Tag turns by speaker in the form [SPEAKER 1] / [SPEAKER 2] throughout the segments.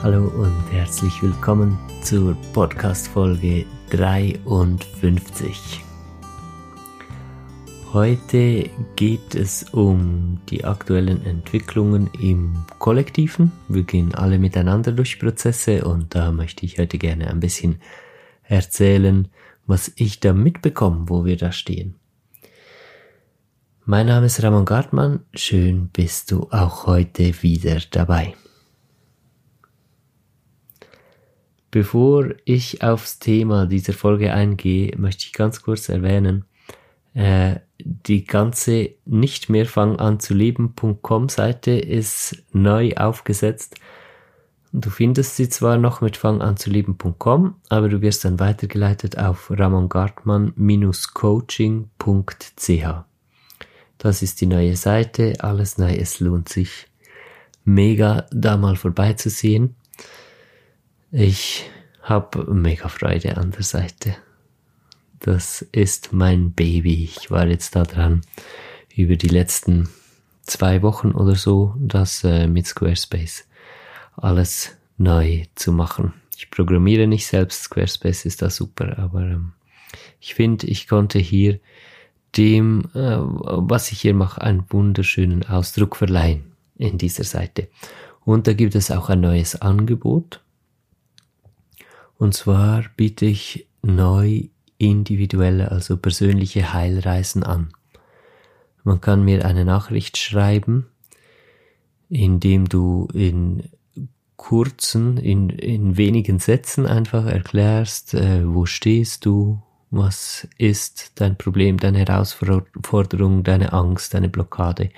[SPEAKER 1] Hallo und herzlich willkommen zur Podcast-Folge 53. Heute geht es um die aktuellen Entwicklungen im Kollektiven. Wir gehen alle miteinander durch Prozesse und da möchte ich heute gerne ein bisschen erzählen, was ich da mitbekomme, wo wir da stehen. Mein Name ist Ramon Gartmann. Schön bist du auch heute wieder dabei. Bevor ich aufs Thema dieser Folge eingehe, möchte ich ganz kurz erwähnen, äh, die ganze nicht mehr fang an zu leben.com Seite ist neu aufgesetzt. Du findest sie zwar noch mit fanganzuleben.com, aber du wirst dann weitergeleitet auf ramongartmann-coaching.ch. Das ist die neue Seite, alles neu, es lohnt sich mega da mal vorbeizusehen. Ich habe mega Freude an der Seite. Das ist mein Baby. Ich war jetzt da dran über die letzten zwei Wochen oder so, das äh, mit Squarespace alles neu zu machen. Ich programmiere nicht selbst, Squarespace ist da super, aber ähm, ich finde, ich konnte hier dem, äh, was ich hier mache, einen wunderschönen Ausdruck verleihen in dieser Seite. Und da gibt es auch ein neues Angebot. Und zwar biete ich neu individuelle, also persönliche Heilreisen an. Man kann mir eine Nachricht schreiben, indem du in kurzen, in, in wenigen Sätzen einfach erklärst, äh, wo stehst du, was ist dein Problem, deine Herausforderung, deine Angst, deine Blockade,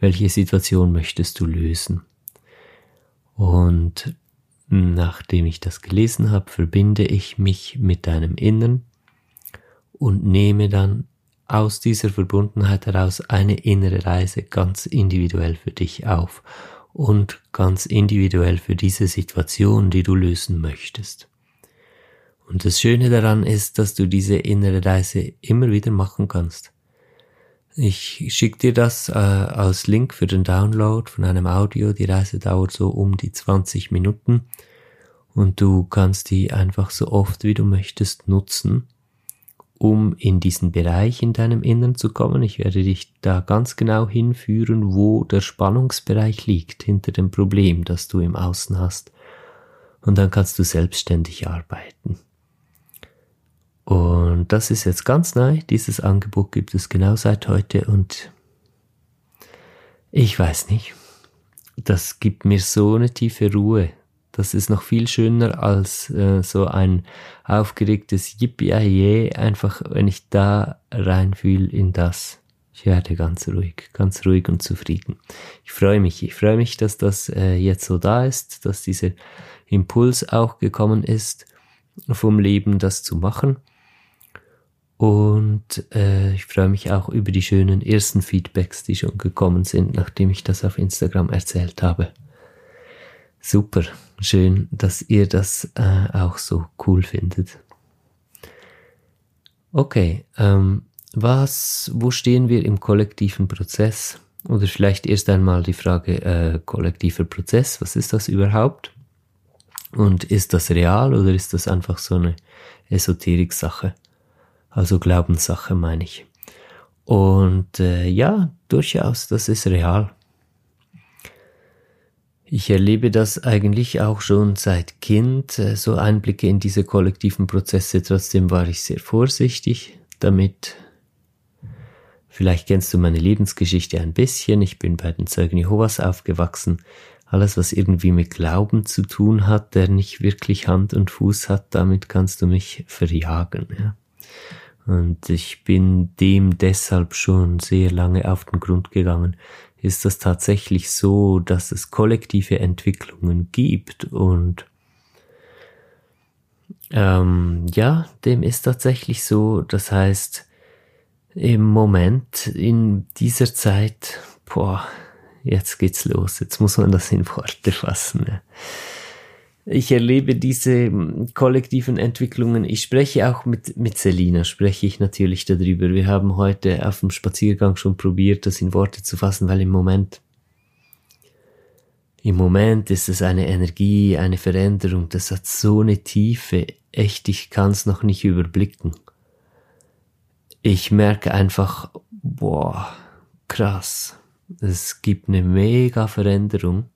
[SPEAKER 1] welche Situation möchtest du lösen. Und Nachdem ich das gelesen habe, verbinde ich mich mit deinem Innern und nehme dann aus dieser Verbundenheit heraus eine innere Reise ganz individuell für dich auf und ganz individuell für diese Situation, die du lösen möchtest. Und das Schöne daran ist, dass du diese innere Reise immer wieder machen kannst. Ich schicke dir das äh, als Link für den Download von einem Audio. Die Reise dauert so um die 20 Minuten und du kannst die einfach so oft wie du möchtest nutzen, um in diesen Bereich in deinem Innern zu kommen. Ich werde dich da ganz genau hinführen, wo der Spannungsbereich liegt hinter dem Problem, das du im Außen hast. Und dann kannst du selbstständig arbeiten. Und das ist jetzt ganz neu. Dieses Angebot gibt es genau seit heute und ich weiß nicht. Das gibt mir so eine tiefe Ruhe. Das ist noch viel schöner als äh, so ein aufgeregtes Yippie einfach wenn ich da reinfühle in das. Ich werde ganz ruhig, ganz ruhig und zufrieden. Ich freue mich, ich freue mich, dass das äh, jetzt so da ist, dass dieser Impuls auch gekommen ist, vom Leben das zu machen. Und äh, ich freue mich auch über die schönen ersten Feedbacks, die schon gekommen sind, nachdem ich das auf Instagram erzählt habe. Super, schön, dass ihr das äh, auch so cool findet. Okay, ähm, was, wo stehen wir im kollektiven Prozess? Oder vielleicht erst einmal die Frage äh, kollektiver Prozess, was ist das überhaupt? Und ist das real oder ist das einfach so eine Esoterik-Sache? Also Glaubenssache meine ich. Und äh, ja, durchaus, das ist real. Ich erlebe das eigentlich auch schon seit Kind, äh, so Einblicke in diese kollektiven Prozesse. Trotzdem war ich sehr vorsichtig damit. Vielleicht kennst du meine Lebensgeschichte ein bisschen. Ich bin bei den Zeugen Jehovas aufgewachsen. Alles, was irgendwie mit Glauben zu tun hat, der nicht wirklich Hand und Fuß hat, damit kannst du mich verjagen. Ja. Und ich bin dem deshalb schon sehr lange auf den Grund gegangen. Ist das tatsächlich so, dass es kollektive Entwicklungen gibt und ähm, ja, dem ist tatsächlich so. Das heißt, im Moment, in dieser Zeit, boah, jetzt geht's los. Jetzt muss man das in Worte fassen. Ja ich erlebe diese hm, kollektiven Entwicklungen. Ich spreche auch mit, mit Selina, spreche ich natürlich darüber. Wir haben heute auf dem Spaziergang schon probiert, das in Worte zu fassen, weil im Moment, im Moment ist es eine Energie, eine Veränderung, das hat so eine Tiefe, echt, ich kann es noch nicht überblicken. Ich merke einfach, boah, krass, es gibt eine mega Veränderung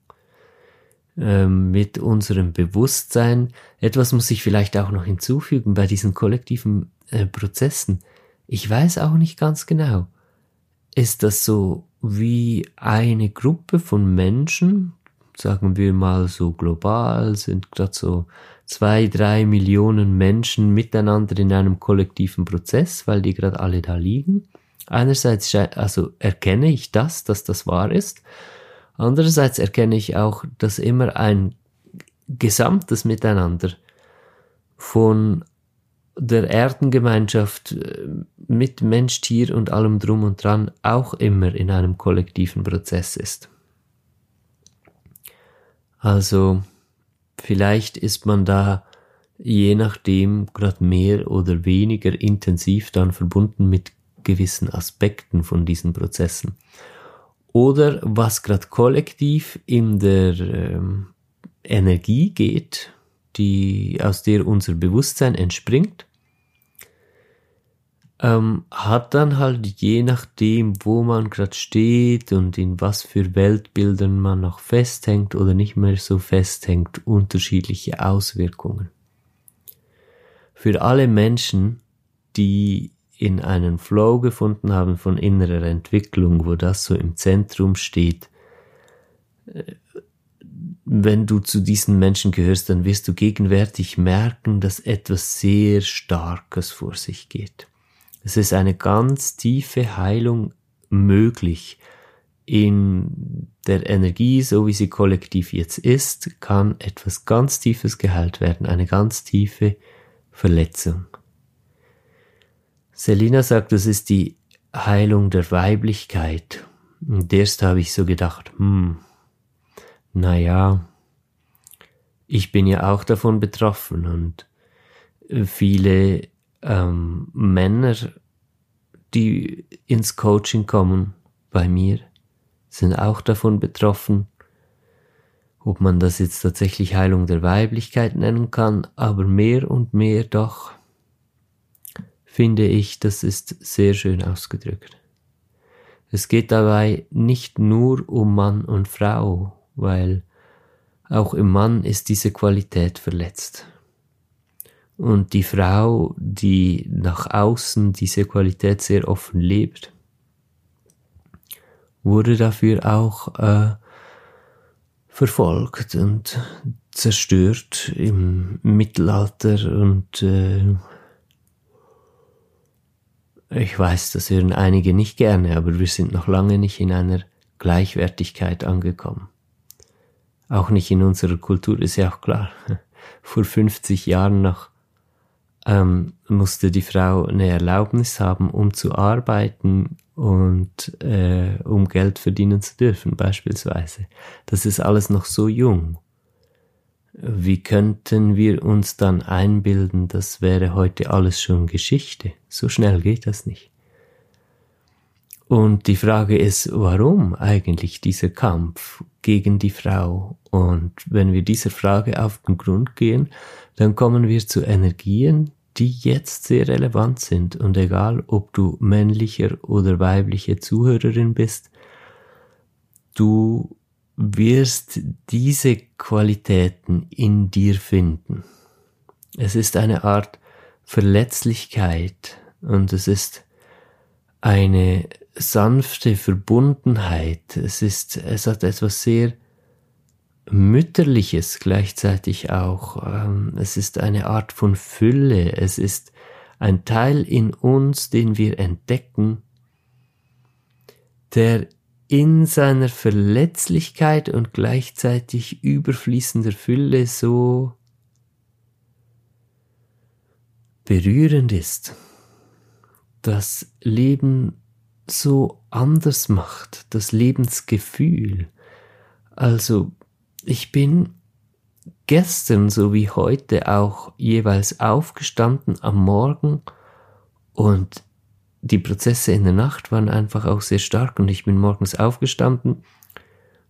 [SPEAKER 1] ähm, mit unserem Bewusstsein. Etwas muss ich vielleicht auch noch hinzufügen bei diesen kollektiven äh, Prozessen. Ich weiß auch nicht ganz genau. Ist das so wie eine Gruppe von Menschen, sagen wir mal so global, sind gerade so zwei, drei Millionen Menschen miteinander in einem kollektiven Prozess, weil die gerade alle da liegen. Einerseits also erkenne ich das, dass das wahr ist. Andererseits erkenne ich auch, dass immer ein gesamtes Miteinander von der Erdengemeinschaft äh, mit Mensch, Tier und allem drum und dran auch immer in einem kollektiven Prozess ist. Also vielleicht ist man da je nachdem gerade mehr oder weniger intensiv dann verbunden mit gewissen Aspekten von diesen Prozessen. Oder was gerade kollektiv in der ähm, Energie geht, die aus der unser Bewusstsein entspringt, ähm, hat dann halt je nachdem, wo man gerade steht und in was für Weltbildern man noch festhängt oder nicht mehr so festhängt, unterschiedliche Auswirkungen. Für alle Menschen, die in einen Flow gefunden haben von innerer Entwicklung, wo das so im Zentrum steht, äh, wenn du zu diesen Menschen gehörst, dann wirst du gegenwärtig merken, dass etwas sehr Starkes vor sich geht. Es ist eine ganz tiefe Heilung möglich. In der Energie, so wie sie kollektiv jetzt ist, kann etwas ganz Tiefes geheilt werden, eine ganz tiefe Verletzung. Selina sagt, das ist die Heilung der Weiblichkeit. Und erst habe ich so gedacht, hm, naja, ich bin ja auch davon betroffen und viele ähm, Männer, die ins Coaching kommen bei mir, sind auch davon betroffen. Ob man das jetzt tatsächlich Heilung der Weiblichkeit nennen kann, aber mehr und mehr doch, finde ich, das ist sehr schön ausgedrückt. Es geht dabei nicht nur um Mann und Frau, weil auch im Mann ist diese Qualität verletzt. Und die Frau, die nach außen diese Qualität sehr offen lebt, wurde dafür auch äh, verfolgt und zerstört im Mittelalter und äh, ich weiß, das hören einige nicht gerne, aber wir sind noch lange nicht in einer Gleichwertigkeit angekommen. Auch nicht in unserer Kultur, ist ja auch klar. Vor 50 Jahren noch ähm, musste die Frau eine Erlaubnis haben, um zu arbeiten und äh, um Geld verdienen zu dürfen, beispielsweise. Das ist alles noch so jung. Wie könnten wir uns dann einbilden, das wäre heute alles schon Geschichte? So schnell geht das nicht. Und die Frage ist, warum eigentlich dieser Kampf gegen die Frau? Und wenn wir dieser Frage auf den Grund gehen, dann kommen wir zu Energien, die jetzt sehr relevant sind. Und egal, ob du männlicher oder weibliche Zuhörerin bist, du wirst diese Qualitäten in dir finden. Es ist eine Art Verletzlichkeit und es ist eine sanfte Verbundenheit. Es ist, es hat etwas sehr Mütterliches gleichzeitig auch. Ähm, es ist eine Art von Fülle. Es ist ein Teil in uns, den wir entdecken, der in seiner Verletzlichkeit und gleichzeitig überfließender Fülle so berührend ist, das Leben so anders macht, das Lebensgefühl. Also ich bin gestern sowie heute auch jeweils aufgestanden am Morgen und die Prozesse in der Nacht waren einfach auch sehr stark und ich bin morgens aufgestanden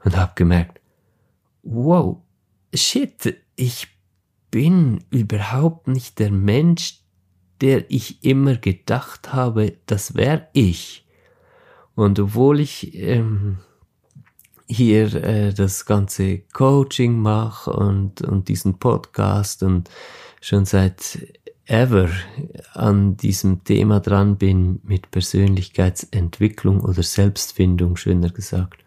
[SPEAKER 1] und habe gemerkt, wow, shit, ich bin überhaupt nicht der Mensch, der ich immer gedacht habe, das wäre ich. Und obwohl ich ähm, hier äh, das ganze Coaching mache und, und diesen Podcast und schon seit ever an diesem Thema dran bin mit Persönlichkeitsentwicklung oder Selbstfindung, schöner gesagt.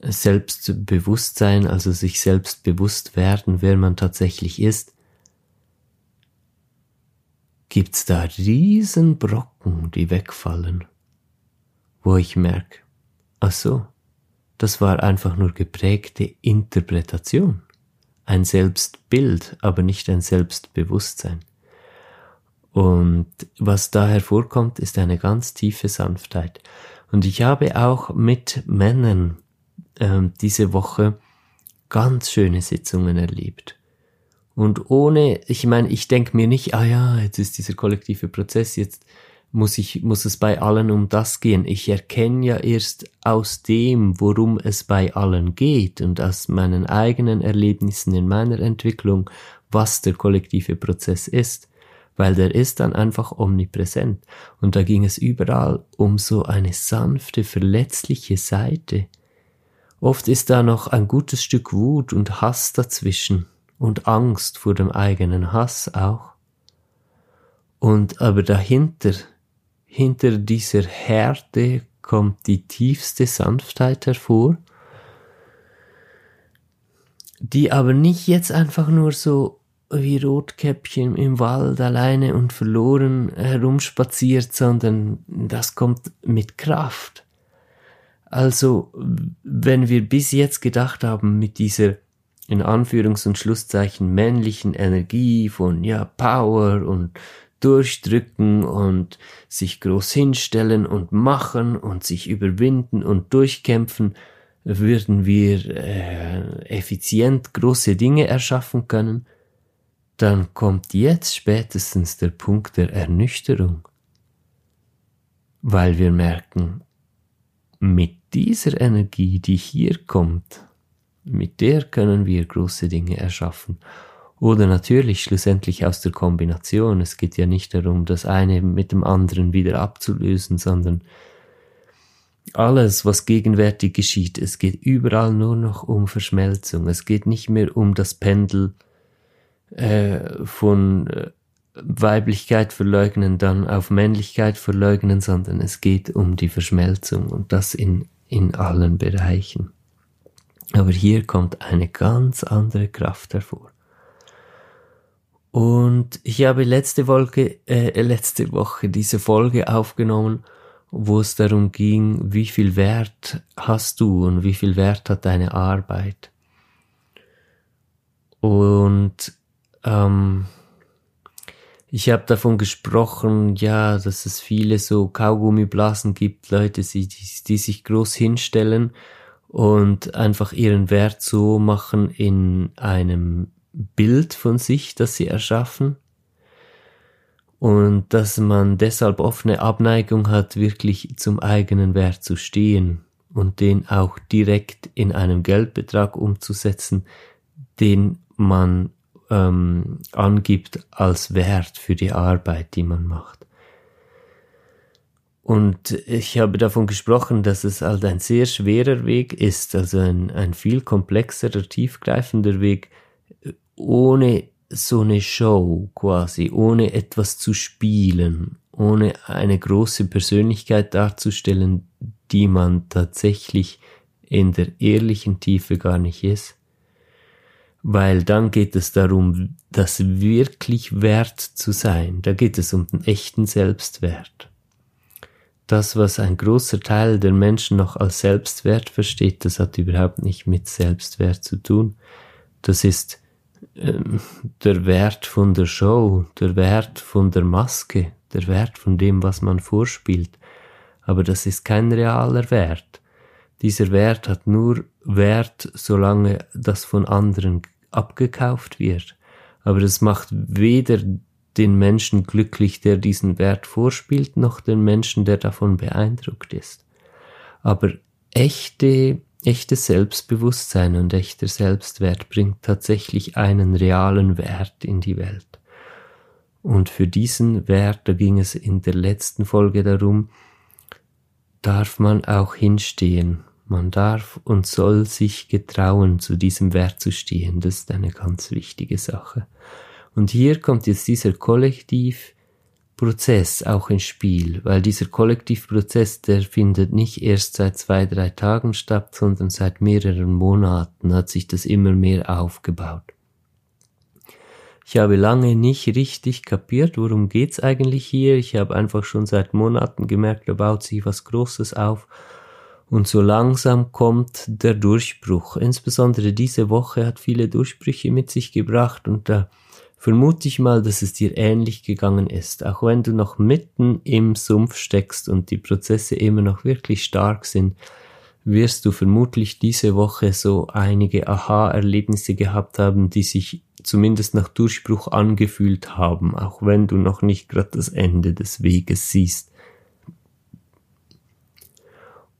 [SPEAKER 1] Selbstbewusstsein, also sich selbst bewusst werden, wer man tatsächlich ist, gibt's da riesen Brocken, die wegfallen, wo ich merke, ach so, das war einfach nur geprägte Interpretation, ein Selbstbild, aber nicht ein Selbstbewusstsein. Und was da hervorkommt, ist eine ganz tiefe Sanftheit. Und ich habe auch mit Männern ähm, diese Woche ganz schöne Sitzungen erlebt. Und ohne, ich meine, ich denke mir nicht, ah ja, jetzt ist dieser kollektive Prozess, jetzt muss ich, muss es bei allen um das gehen. Ich erkenne ja erst aus dem, worum es bei allen geht und aus meinen eigenen Erlebnissen in meiner Entwicklung, was der kollektive Prozess ist weil der ist dann einfach omnipräsent. Und da ging es überall um so eine sanfte, verletzliche Seite. Oft ist da noch ein gutes Stück Wut und Hass dazwischen und Angst vor dem eigenen Hass auch. Und aber dahinter, hinter dieser Härte kommt die tiefste Sanftheit hervor, die aber nicht jetzt einfach nur so wie Rotkäppchen im Wald alleine und verloren herumspaziert, sondern das kommt mit Kraft. Also, wenn wir bis jetzt gedacht haben mit dieser in Anführungs- und Schlusszeichen männlichen Energie von ja Power und durchdrücken und sich groß hinstellen und machen und sich überwinden und durchkämpfen, würden wir äh, effizient große Dinge erschaffen können, dann kommt jetzt spätestens der Punkt der Ernüchterung, weil wir merken, mit dieser Energie, die hier kommt, mit der können wir große Dinge erschaffen. Oder natürlich schlussendlich aus der Kombination. Es geht ja nicht darum, das eine mit dem anderen wieder abzulösen, sondern alles, was gegenwärtig geschieht, es geht überall nur noch um Verschmelzung. Es geht nicht mehr um das Pendel äh, von äh, Weiblichkeit verleugnen, dann auf Männlichkeit verleugnen, sondern es geht um die Verschmelzung und das in, in allen Bereichen. Aber hier kommt eine ganz andere Kraft hervor. Und ich habe letzte Woche, äh, letzte Woche diese Folge aufgenommen, wo es darum ging, wie viel Wert hast du und wie viel Wert hat deine Arbeit. Und ähm, ich habe davon gesprochen, ja, dass es viele so Kaugummiblasen gibt, Leute, die, die sich groß hinstellen und einfach ihren Wert so machen in einem Bild von sich, das sie erschaffen. Und dass man deshalb offene Abneigung hat, wirklich zum eigenen Wert zu stehen und den auch direkt in einem Geldbetrag umzusetzen, den man ähm, angibt als Wert für die Arbeit, die man macht. Und ich habe davon gesprochen, dass es halt ein sehr schwerer Weg ist, also ein, ein viel komplexerer, tiefgreifender Weg, ohne so eine Show quasi, ohne etwas zu spielen, ohne eine große Persönlichkeit darzustellen, die man tatsächlich in der ehrlichen Tiefe gar nicht ist weil dann geht es darum, das wirklich wert zu sein. Da geht es um den echten Selbstwert. Das, was ein großer Teil der Menschen noch als Selbstwert versteht, das hat überhaupt nicht mit Selbstwert zu tun. Das ist ähm, der Wert von der Show, der Wert von der Maske, der Wert von dem, was man vorspielt. Aber das ist kein realer Wert. Dieser Wert hat nur Wert, solange das von anderen abgekauft wird. Aber das macht weder den Menschen glücklich, der diesen Wert vorspielt, noch den Menschen, der davon beeindruckt ist. Aber echte echtes Selbstbewusstsein und echter Selbstwert bringt tatsächlich einen realen Wert in die Welt. Und für diesen Wert, da ging es in der letzten Folge darum, darf man auch hinstehen. Man darf und soll sich getrauen, zu diesem Wert zu stehen. Das ist eine ganz wichtige Sache. Und hier kommt jetzt dieser Kollektiv, Prozess auch ins Spiel, weil dieser Kollektivprozess, der findet nicht erst seit zwei, drei Tagen statt, sondern seit mehreren Monaten hat sich das immer mehr aufgebaut. Ich habe lange nicht richtig kapiert, worum geht's eigentlich hier. Ich habe einfach schon seit Monaten gemerkt, da baut sich was Großes auf. Und so langsam kommt der Durchbruch. Insbesondere diese Woche hat viele Durchbrüche mit sich gebracht und da vermute ich mal, dass es dir ähnlich gegangen ist. Auch wenn du noch mitten im Sumpf steckst und die Prozesse immer noch wirklich stark sind, wirst du vermutlich diese Woche so einige Aha-Erlebnisse gehabt haben, die sich zumindest nach Durchbruch angefühlt haben, auch wenn du noch nicht gerade das Ende des Weges siehst.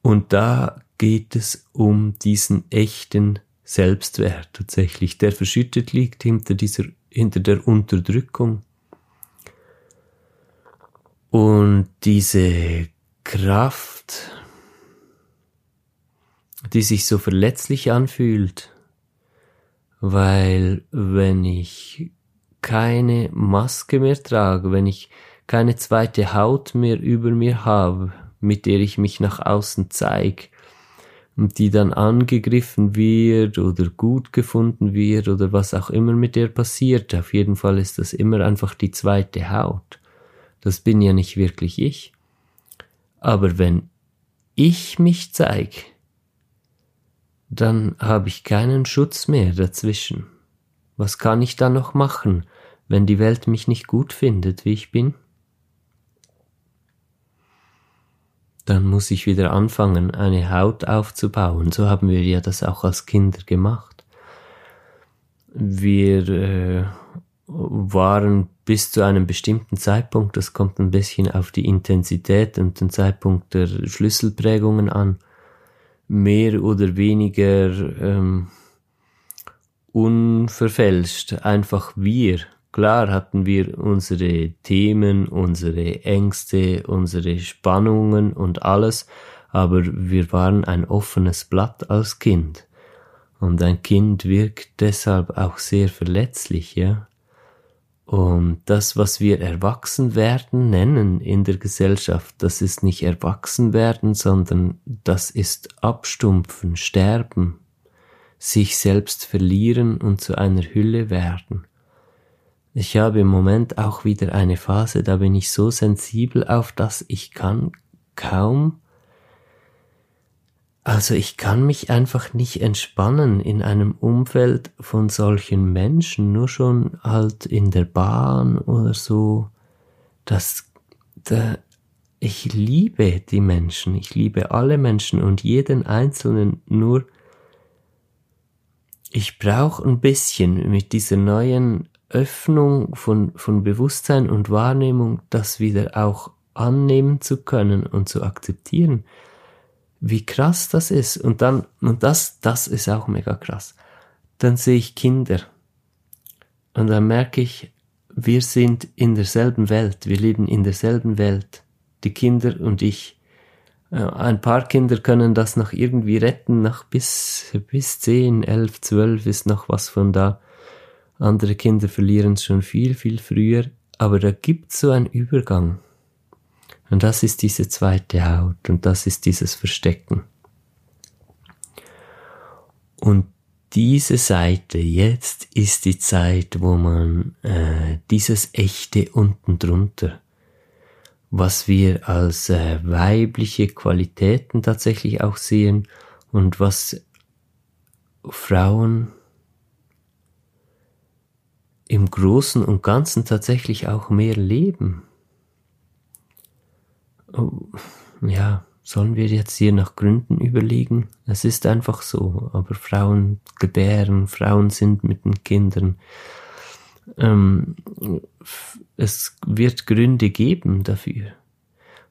[SPEAKER 1] Und da geht es um diesen echten Selbstwert tatsächlich, der verschüttet liegt hinter dieser hinter der Unterdrückung. Und diese Kraft, die sich so verletzlich anfühlt, weil wenn ich keine Maske mehr trage, wenn ich keine zweite Haut mehr über mir habe, mit der ich mich nach außen zeige, und die dann angegriffen wird oder gut gefunden wird oder was auch immer mit der passiert. Auf jeden Fall ist das immer einfach die zweite Haut. Das bin ja nicht wirklich ich. Aber wenn ich mich zeige, dann habe ich keinen Schutz mehr dazwischen. Was kann ich dann noch machen, wenn die Welt mich nicht gut findet, wie ich bin? Dann muss ich wieder anfangen, eine Haut aufzubauen. So haben wir ja das auch als Kinder gemacht. Wir äh, waren bis zu einem bestimmten Zeitpunkt, das kommt ein bisschen auf die Intensität und den Zeitpunkt der Schlüsselprägungen an, mehr oder weniger ähm, unverfälscht, einfach wir Klar hatten wir unsere Themen, unsere Ängste, unsere Spannungen und alles, aber wir waren ein offenes Blatt als Kind. Und ein Kind wirkt deshalb auch sehr verletzlich, ja. Und das, was wir Erwachsenwerden nennen in der Gesellschaft, das ist nicht Erwachsenwerden, sondern das ist Abstumpfen, Sterben, sich selbst verlieren und zu einer Hülle werden. Ich habe im Moment auch wieder eine Phase, da bin ich so sensibel auf das, ich kann kaum, also ich kann mich einfach nicht entspannen in einem Umfeld von solchen Menschen, nur schon halt in der Bahn oder so, das, da, ich liebe die Menschen, ich liebe alle Menschen und jeden Einzelnen, nur ich brauche ein bisschen mit dieser neuen Öffnung von, von Bewusstsein und Wahrnehmung, das wieder auch annehmen zu können und zu akzeptieren, wie krass das ist. Und dann, und das, das ist auch mega krass. Dann sehe ich Kinder. Und dann merke ich, wir sind in derselben Welt, wir leben in derselben Welt. Die Kinder und ich. Äh, ein paar Kinder können das noch irgendwie retten, nach bis, bis zehn, elf, zwölf ist noch was von da. Andere Kinder verlieren es schon viel, viel früher, aber da gibt es so einen Übergang. Und das ist diese zweite Haut und das ist dieses Verstecken. Und diese Seite, jetzt ist die Zeit, wo man äh, dieses echte unten drunter, was wir als äh, weibliche Qualitäten tatsächlich auch sehen und was Frauen im Großen und Ganzen tatsächlich auch mehr leben. Oh, ja, sollen wir jetzt hier nach Gründen überlegen? Es ist einfach so, aber Frauen gebären, Frauen sind mit den Kindern. Ähm, es wird Gründe geben dafür.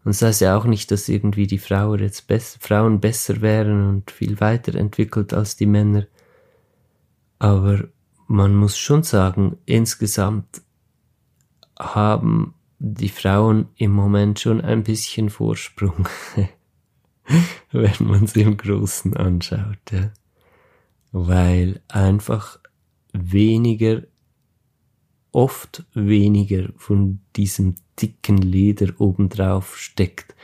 [SPEAKER 1] Und das heißt ja auch nicht, dass irgendwie die Frauen jetzt bess Frauen besser wären und viel weiterentwickelt als die Männer. Aber man muss schon sagen, insgesamt haben die Frauen im Moment schon ein bisschen Vorsprung, wenn man es im Großen anschaut, ja. Weil einfach weniger, oft weniger von diesem dicken Leder obendrauf steckt,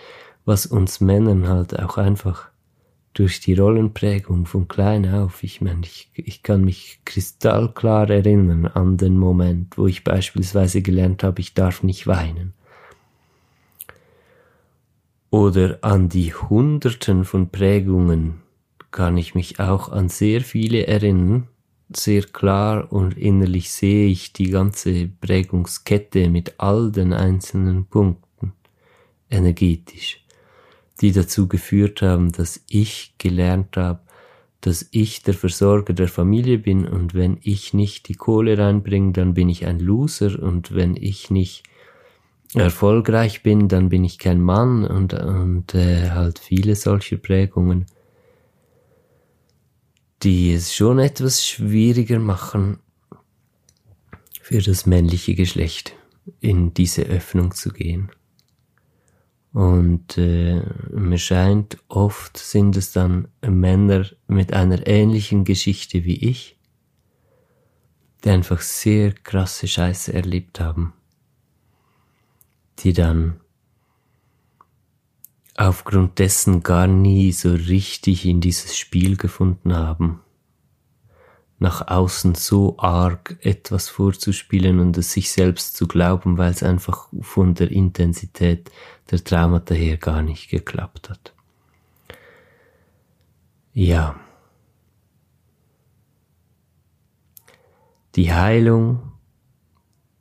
[SPEAKER 1] was uns Männern halt auch einfach durch die Rollenprägung von klein auf. Ich meine, ich, ich kann mich kristallklar erinnern an den Moment, wo ich beispielsweise gelernt habe, ich darf nicht weinen. Oder an die Hunderten von Prägungen kann ich mich auch an sehr viele erinnern, sehr klar und innerlich sehe ich die ganze Prägungskette mit all den einzelnen Punkten energetisch die dazu geführt haben, dass ich gelernt habe, dass ich der Versorger der Familie bin. Und wenn ich nicht die Kohle reinbringe, dann bin ich ein Loser. Und wenn ich nicht erfolgreich bin, dann bin ich kein Mann. Und, und äh, halt viele solche Prägungen, die es schon etwas schwieriger machen für das männliche Geschlecht in diese Öffnung zu gehen. Und äh, mir scheint, oft sind es dann Männer mit einer ähnlichen Geschichte wie ich, die einfach sehr krasse Scheiße erlebt haben, die dann aufgrund dessen gar nie so richtig in dieses Spiel gefunden haben nach außen so arg etwas vorzuspielen und es sich selbst zu glauben, weil es einfach von der Intensität der Traumata her gar nicht geklappt hat. Ja. Die Heilung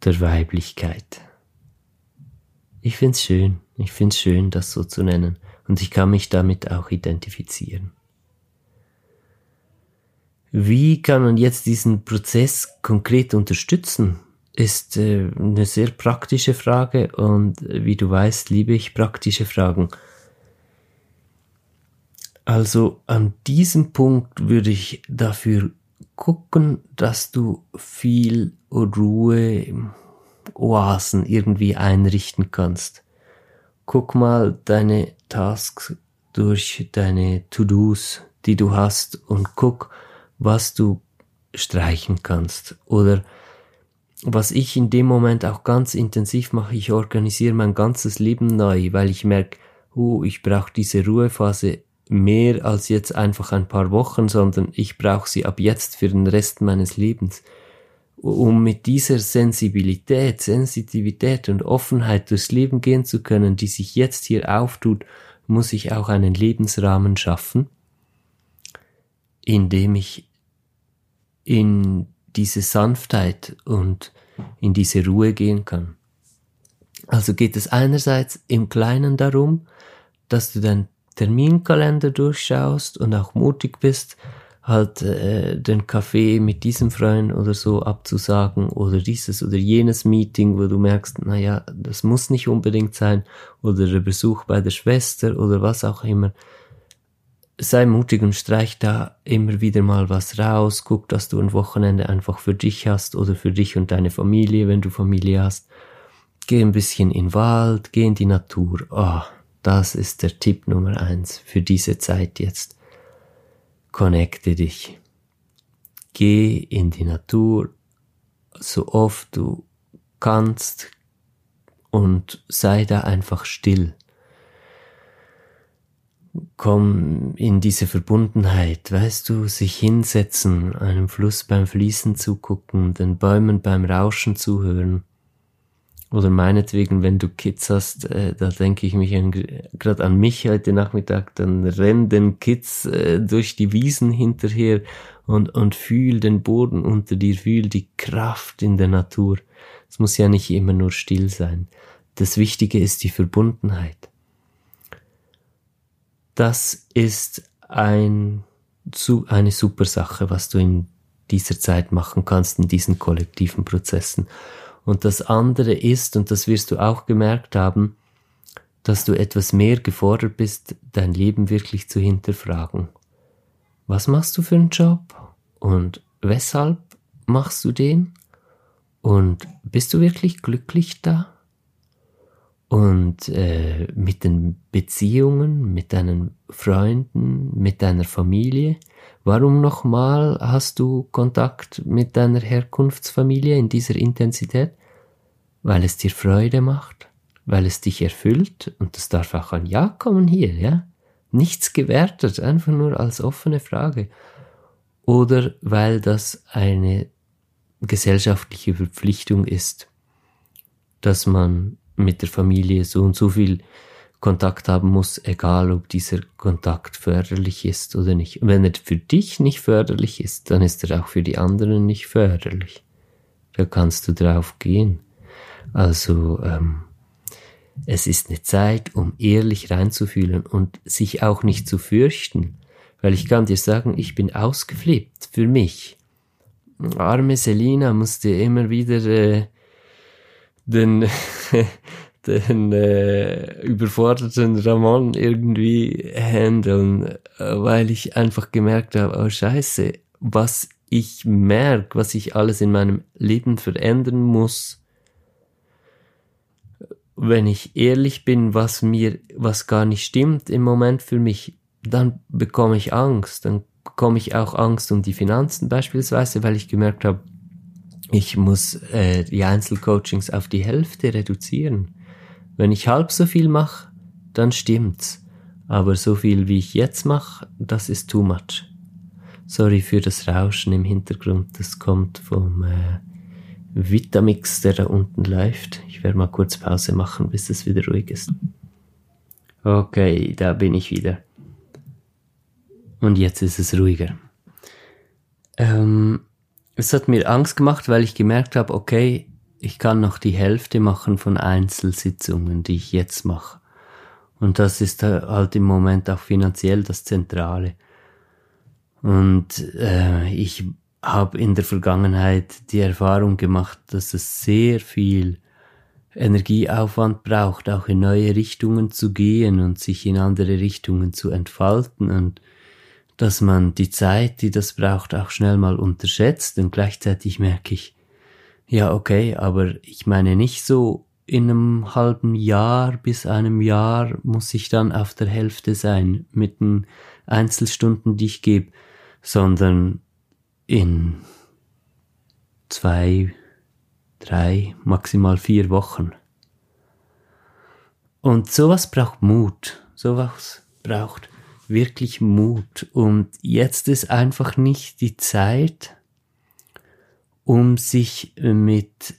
[SPEAKER 1] der Weiblichkeit. Ich find's schön, ich find's schön, das so zu nennen, und ich kann mich damit auch identifizieren. Wie kann man jetzt diesen Prozess konkret unterstützen? Ist äh, eine sehr praktische Frage und äh, wie du weißt, liebe ich praktische Fragen. Also an diesem Punkt würde ich dafür gucken, dass du viel Ruhe, Oasen irgendwie einrichten kannst. Guck mal deine Tasks durch deine To-Dos, die du hast und guck, was du streichen kannst. Oder was ich in dem Moment auch ganz intensiv mache, ich organisiere mein ganzes Leben neu, weil ich merke, oh, ich brauche diese Ruhephase mehr als jetzt einfach ein paar Wochen, sondern ich brauche sie ab jetzt für den Rest meines Lebens. Um mit dieser Sensibilität, Sensitivität und Offenheit durchs Leben gehen zu können, die sich jetzt hier auftut, muss ich auch einen Lebensrahmen schaffen, in dem ich in diese Sanftheit und in diese Ruhe gehen kann. Also geht es einerseits im Kleinen darum, dass du deinen Terminkalender durchschaust und auch mutig bist, halt äh, den Kaffee mit diesem Freund oder so abzusagen oder dieses oder jenes Meeting, wo du merkst, naja, das muss nicht unbedingt sein oder der Besuch bei der Schwester oder was auch immer sei mutig und streich da immer wieder mal was raus. Guck, dass du ein Wochenende einfach für dich hast oder für dich und deine Familie, wenn du Familie hast. Geh ein bisschen in den Wald, geh in die Natur. Oh, das ist der Tipp Nummer eins für diese Zeit jetzt. Connecte dich. Geh in die Natur, so oft du kannst und sei da einfach still komm in diese Verbundenheit, weißt du, sich hinsetzen, einem Fluss beim Fließen zugucken, den Bäumen beim Rauschen zuhören. Oder meinetwegen, wenn du Kids hast, äh, da denke ich mich gerade an mich heute Nachmittag, dann renn den Kids äh, durch die Wiesen hinterher und, und fühl den Boden unter dir, fühl die Kraft in der Natur. Es muss ja nicht immer nur still sein. Das Wichtige ist die Verbundenheit das ist ein, eine super Sache, was du in dieser Zeit machen kannst, in diesen kollektiven Prozessen. Und das andere ist, und das wirst du auch gemerkt haben, dass du etwas mehr gefordert bist, dein Leben wirklich zu hinterfragen. Was machst du für einen Job? Und weshalb machst du den? Und bist du wirklich glücklich da? Und äh, mit den Beziehungen, mit deinen Freunden, mit deiner Familie, warum nochmal hast du Kontakt mit deiner Herkunftsfamilie in dieser Intensität? Weil es dir Freude macht, weil es dich erfüllt und das darf auch ein Ja kommen hier, ja? Nichts gewertet, einfach nur als offene Frage. Oder weil das eine gesellschaftliche Verpflichtung ist, dass man mit der Familie so und so viel Kontakt haben muss, egal ob dieser Kontakt förderlich ist oder nicht. Und wenn er für dich nicht förderlich ist, dann ist er auch für die anderen nicht förderlich. Da kannst du drauf gehen. Also ähm, es ist eine Zeit, um ehrlich reinzufühlen und sich auch nicht zu fürchten. Weil ich kann dir sagen, ich bin ausgeflippt für mich arme Selina musste immer wieder äh, den, den äh, überforderten Ramon irgendwie handeln, äh, weil ich einfach gemerkt habe, oh scheiße, was ich merke, was ich alles in meinem Leben verändern muss, wenn ich ehrlich bin, was mir, was gar nicht stimmt im Moment für mich, dann bekomme ich Angst, dann bekomme ich auch Angst um die Finanzen beispielsweise, weil ich gemerkt habe, ich muss äh, die Einzelcoachings auf die Hälfte reduzieren. Wenn ich halb so viel mache, dann stimmt's. Aber so viel wie ich jetzt mache, das ist too much. Sorry für das Rauschen im Hintergrund, das kommt vom äh, Vitamix, der da unten läuft. Ich werde mal kurz Pause machen, bis es wieder ruhig ist. Okay, da bin ich wieder. Und jetzt ist es ruhiger. Ähm, es hat mir Angst gemacht, weil ich gemerkt habe, okay, ich kann noch die Hälfte machen von Einzelsitzungen, die ich jetzt mache. Und das ist halt im Moment auch finanziell das Zentrale. Und äh, ich habe in der Vergangenheit die Erfahrung gemacht, dass es sehr viel Energieaufwand braucht, auch in neue Richtungen zu gehen und sich in andere Richtungen zu entfalten. Und dass man die Zeit, die das braucht, auch schnell mal unterschätzt und gleichzeitig merke ich, ja, okay, aber ich meine nicht so in einem halben Jahr bis einem Jahr muss ich dann auf der Hälfte sein mit den Einzelstunden, die ich gebe, sondern in zwei, drei, maximal vier Wochen. Und sowas braucht Mut, sowas braucht wirklich Mut. Und jetzt ist einfach nicht die Zeit, um sich mit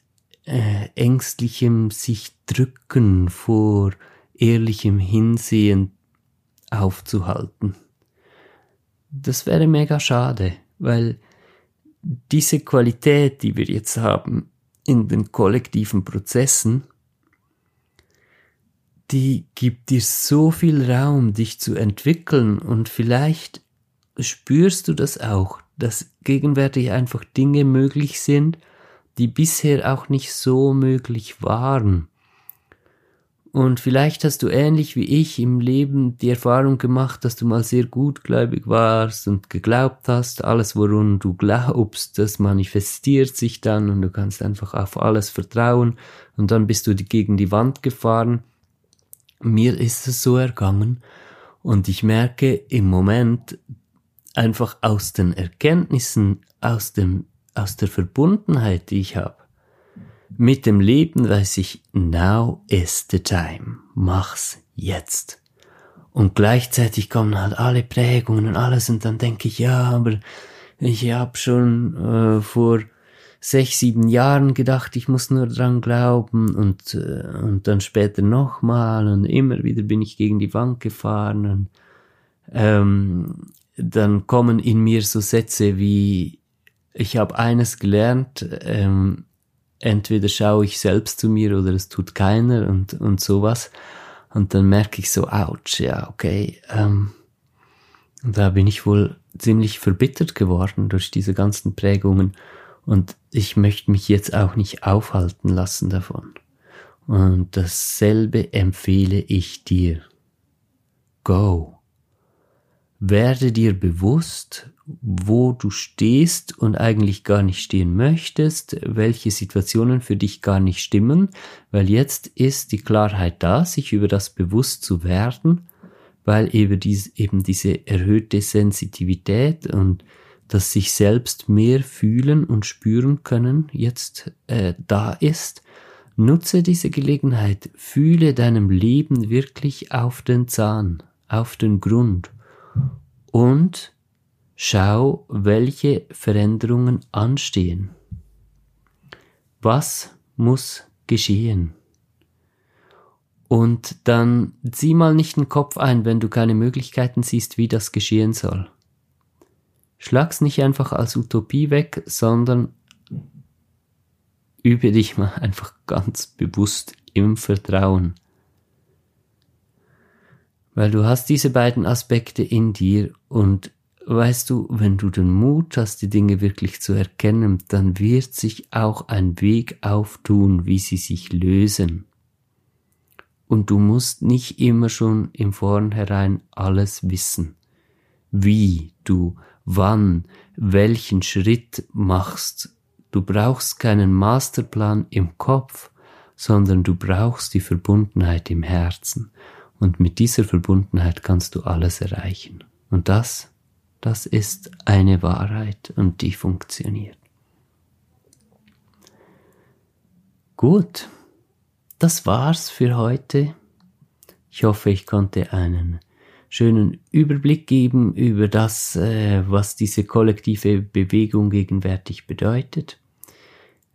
[SPEAKER 1] äh, ängstlichem sich drücken vor ehrlichem Hinsehen aufzuhalten. Das wäre mega schade, weil diese Qualität, die wir jetzt haben in den kollektiven Prozessen, die gibt dir so viel Raum, dich zu entwickeln. Und vielleicht spürst du das auch, dass gegenwärtig einfach Dinge möglich sind, die bisher auch nicht so möglich waren. Und vielleicht hast du ähnlich wie ich im Leben die Erfahrung gemacht, dass du mal sehr gutgläubig warst und geglaubt hast, alles worum du glaubst, das manifestiert sich dann und du kannst einfach auf alles vertrauen. Und dann bist du gegen die Wand gefahren mir ist es so ergangen und ich merke im Moment einfach aus den Erkenntnissen, aus dem, aus der Verbundenheit, die ich habe, mit dem Leben weiß ich, now is the time. Mach's jetzt. Und gleichzeitig kommen halt alle Prägungen und alles und dann denke ich, ja, aber ich habe schon äh, vor sechs, sieben Jahren gedacht, ich muss nur dran glauben und, äh, und dann später nochmal und immer wieder bin ich gegen die Wand gefahren und ähm, dann kommen in mir so Sätze wie, ich habe eines gelernt, ähm, entweder schaue ich selbst zu mir oder es tut keiner und, und sowas. Und dann merke ich so, ouch, ja, okay. Ähm, da bin ich wohl ziemlich verbittert geworden durch diese ganzen Prägungen. Und ich möchte mich jetzt auch nicht aufhalten lassen davon. Und dasselbe empfehle ich dir. Go. Werde dir bewusst, wo du stehst und eigentlich gar nicht stehen möchtest, welche Situationen für dich gar nicht stimmen, weil jetzt ist die Klarheit da, sich über das bewusst zu werden, weil eben, dies, eben diese erhöhte Sensitivität und das sich selbst mehr fühlen und spüren können jetzt äh, da ist. Nutze diese Gelegenheit, fühle deinem Leben wirklich auf den Zahn, auf den Grund und schau, welche Veränderungen anstehen. Was muss geschehen? Und dann zieh mal nicht den Kopf ein, wenn du keine Möglichkeiten siehst, wie das geschehen soll. Schlag's nicht einfach als Utopie weg, sondern übe dich mal einfach ganz bewusst im Vertrauen weil du hast diese beiden Aspekte in dir und weißt du, wenn du den Mut hast, die Dinge wirklich zu erkennen, dann wird sich auch ein Weg auftun, wie sie sich lösen. Und du musst nicht immer schon im Vornherein alles wissen. Wie du, wann, welchen Schritt machst. Du brauchst keinen Masterplan im Kopf, sondern du brauchst die Verbundenheit im Herzen. Und mit dieser Verbundenheit kannst du alles erreichen. Und das, das ist eine Wahrheit und die funktioniert. Gut, das war's für heute. Ich hoffe, ich konnte einen schönen Überblick geben über das, äh, was diese kollektive Bewegung gegenwärtig bedeutet.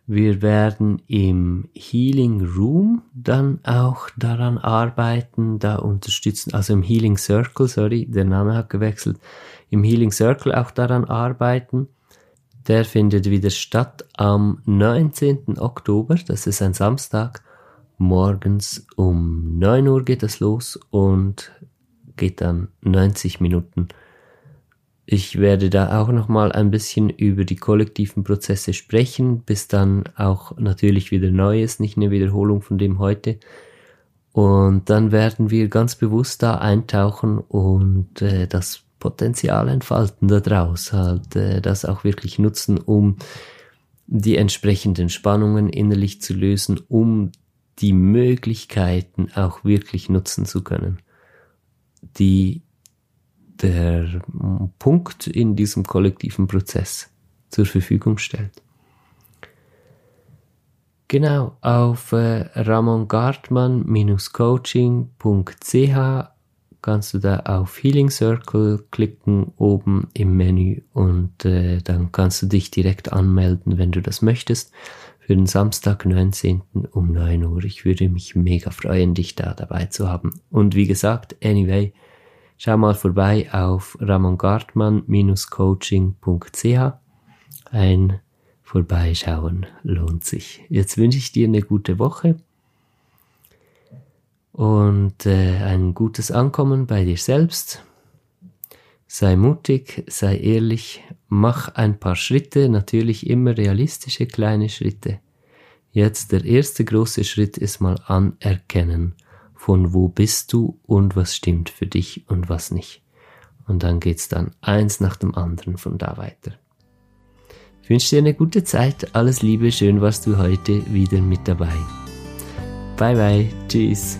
[SPEAKER 1] Wir werden im Healing Room dann auch daran arbeiten, da unterstützen, also im Healing Circle, sorry, der Name hat gewechselt, im Healing Circle auch daran arbeiten. Der findet wieder statt am 19. Oktober, das ist ein Samstag, morgens um 9 Uhr geht es los und geht dann 90 Minuten ich werde da auch noch mal ein bisschen über die kollektiven Prozesse sprechen, bis dann auch natürlich wieder Neues, nicht eine Wiederholung von dem heute. Und dann werden wir ganz bewusst da eintauchen und äh, das Potenzial entfalten daraus, halt äh, das auch wirklich nutzen, um die entsprechenden Spannungen innerlich zu lösen, um die Möglichkeiten auch wirklich nutzen zu können, die der Punkt in diesem kollektiven Prozess zur Verfügung stellt. Genau, auf äh, ramongartmann-coaching.ch kannst du da auf Healing Circle klicken oben im Menü und äh, dann kannst du dich direkt anmelden, wenn du das möchtest, für den Samstag 19. um 9 Uhr. Ich würde mich mega freuen, dich da dabei zu haben. Und wie gesagt, anyway, Schau mal vorbei auf ramongartmann-coaching.ch. Ein Vorbeischauen lohnt sich. Jetzt wünsche ich dir eine gute Woche und äh, ein gutes Ankommen bei dir selbst. Sei mutig, sei ehrlich, mach ein paar Schritte, natürlich immer realistische kleine Schritte. Jetzt der erste große Schritt ist mal anerkennen von wo bist du und was stimmt für dich und was nicht. Und dann geht's dann eins nach dem anderen von da weiter. Ich wünsche dir eine gute Zeit, alles Liebe, schön warst du heute wieder mit dabei. Bye bye, tschüss.